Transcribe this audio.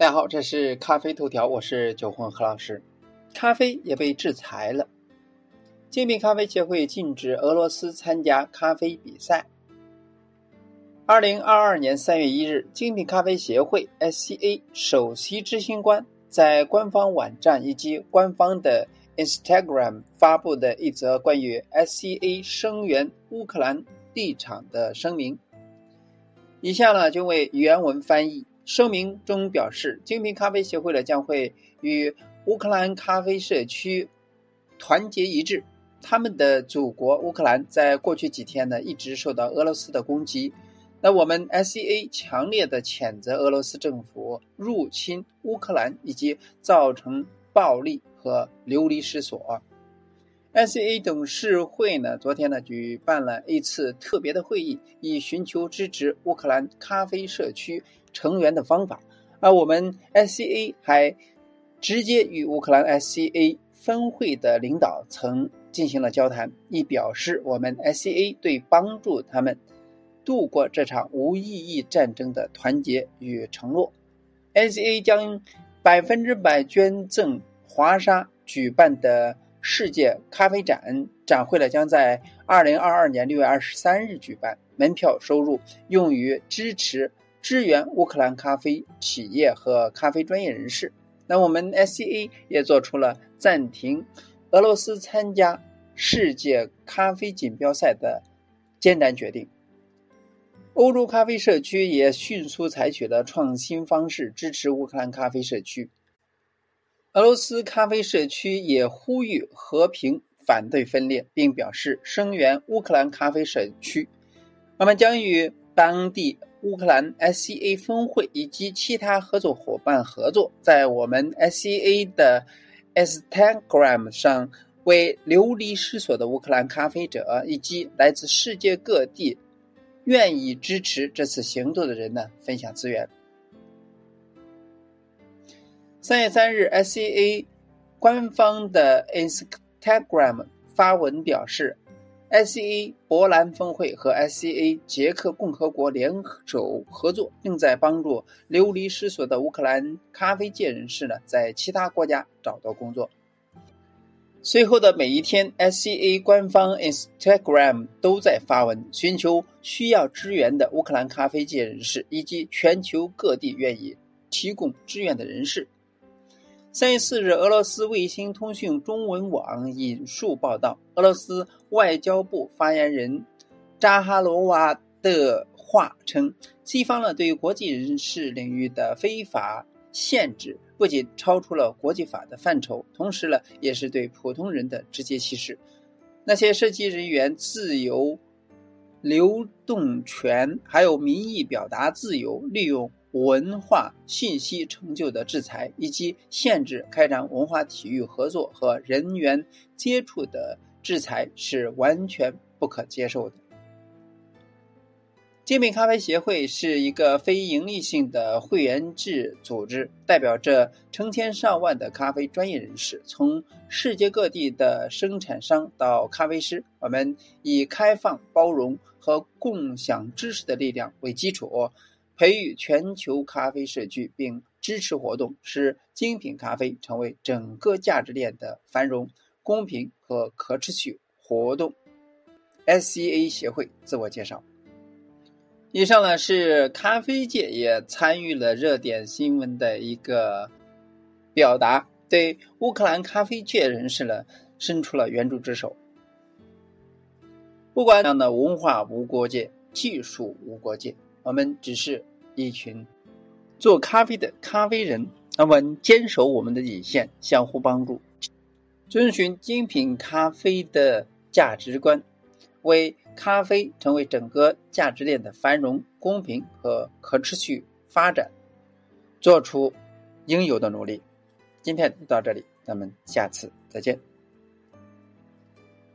大家好，这是咖啡头条，我是九混何老师。咖啡也被制裁了，精品咖啡协会禁止俄罗斯参加咖啡比赛。二零二二年三月一日，精品咖啡协会 （SCA） 首席执行官在官方网站以及官方的 Instagram 发布的一则关于 SCA 声援乌克兰立场的声明。以下呢，就为原文翻译。声明中表示，精品咖啡协会呢将会与乌克兰咖啡社区团结一致。他们的祖国乌克兰在过去几天呢一直受到俄罗斯的攻击。那我们 SCA 强烈的谴责俄罗斯政府入侵乌克兰以及造成暴力和流离失所。SCA 董事会呢昨天呢举办了一次特别的会议，以寻求支持乌克兰咖啡社区。成员的方法，而我们 SCA 还直接与乌克兰 SCA 分会的领导层进行了交谈，以表示我们 SCA 对帮助他们度过这场无意义战争的团结与承诺。SCA 将百分之百捐赠华沙举办的世界咖啡展，展会呢将在二零二二年六月二十三日举办，门票收入用于支持。支援乌克兰咖啡企业和咖啡专业人士。那我们 SCA 也做出了暂停俄罗斯参加世界咖啡锦标赛的艰难决定。欧洲咖啡社区也迅速采取了创新方式支持乌克兰咖啡社区。俄罗斯咖啡社区也呼吁和平，反对分裂，并表示声援乌克兰咖啡社区。我们将与当地。乌克兰 SCA 峰会以及其他合作伙伴合作，在我们 SCA 的 Instagram 上为流离失所的乌克兰咖啡者以及来自世界各地愿意支持这次行动的人呢分享资源。三月三日，SCA 官方的 Instagram 发文表示。SCA 波兰峰会和 SCA 捷克共和国联手合作，正在帮助流离失所的乌克兰咖啡界人士呢，在其他国家找到工作。随后的每一天，SCA 官方 Instagram 都在发文，寻求需要支援的乌克兰咖啡界人士以及全球各地愿意提供支援的人士。三月四日，俄罗斯卫星通讯中文网引述报道，俄罗斯外交部发言人扎哈罗娃的话称，西方呢对于国际人士领域的非法限制，不仅超出了国际法的范畴，同时呢也是对普通人的直接歧视。那些涉及人员自由流动权，还有民意表达自由，利用。文化信息成就的制裁，以及限制开展文化体育合作和人员接触的制裁是完全不可接受的。精品咖啡协会是一个非盈利性的会员制组织，代表着成千上万的咖啡专业人士，从世界各地的生产商到咖啡师，我们以开放、包容和共享知识的力量为基础。培育全球咖啡社区，并支持活动，使精品咖啡成为整个价值链的繁荣、公平和可持续活动。SCA 协会自我介绍。以上呢是咖啡界也参与了热点新闻的一个表达，对乌克兰咖啡界人士呢伸出了援助之手。不管怎样的文化无国界，技术无国界，我们只是。一群做咖啡的咖啡人，那么坚守我们的底线，相互帮助，遵循精品咖啡的价值观，为咖啡成为整个价值链的繁荣、公平和可持续发展做出应有的努力。今天就到这里，咱们下次再见。